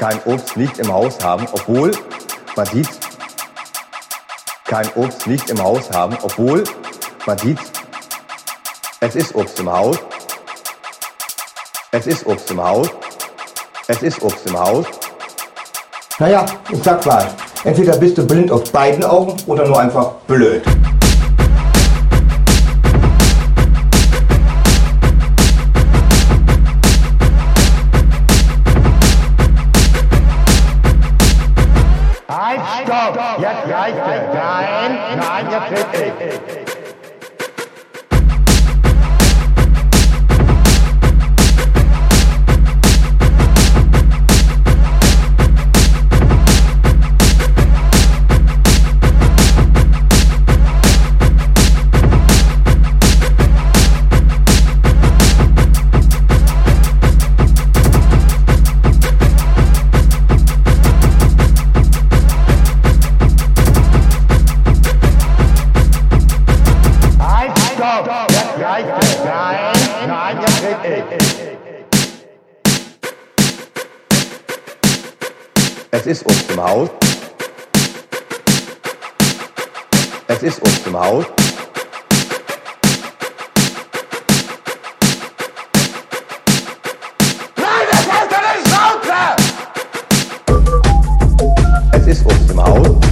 kein Obst nicht im Haus haben, obwohl man sieht, kein Obst nicht im Haus haben, obwohl man sieht, es ist Obst im Haus, es ist Obst im Haus, es ist Obst im Haus. Naja, ich sag mal, entweder bist du blind auf beiden Augen oder nur einfach blöd. Stopp! Jetzt reicht es! Nein, nein, jetzt will ich! Es ist Obst im Haus. Es ist Obst im Haus. Es ist Obst im Haus.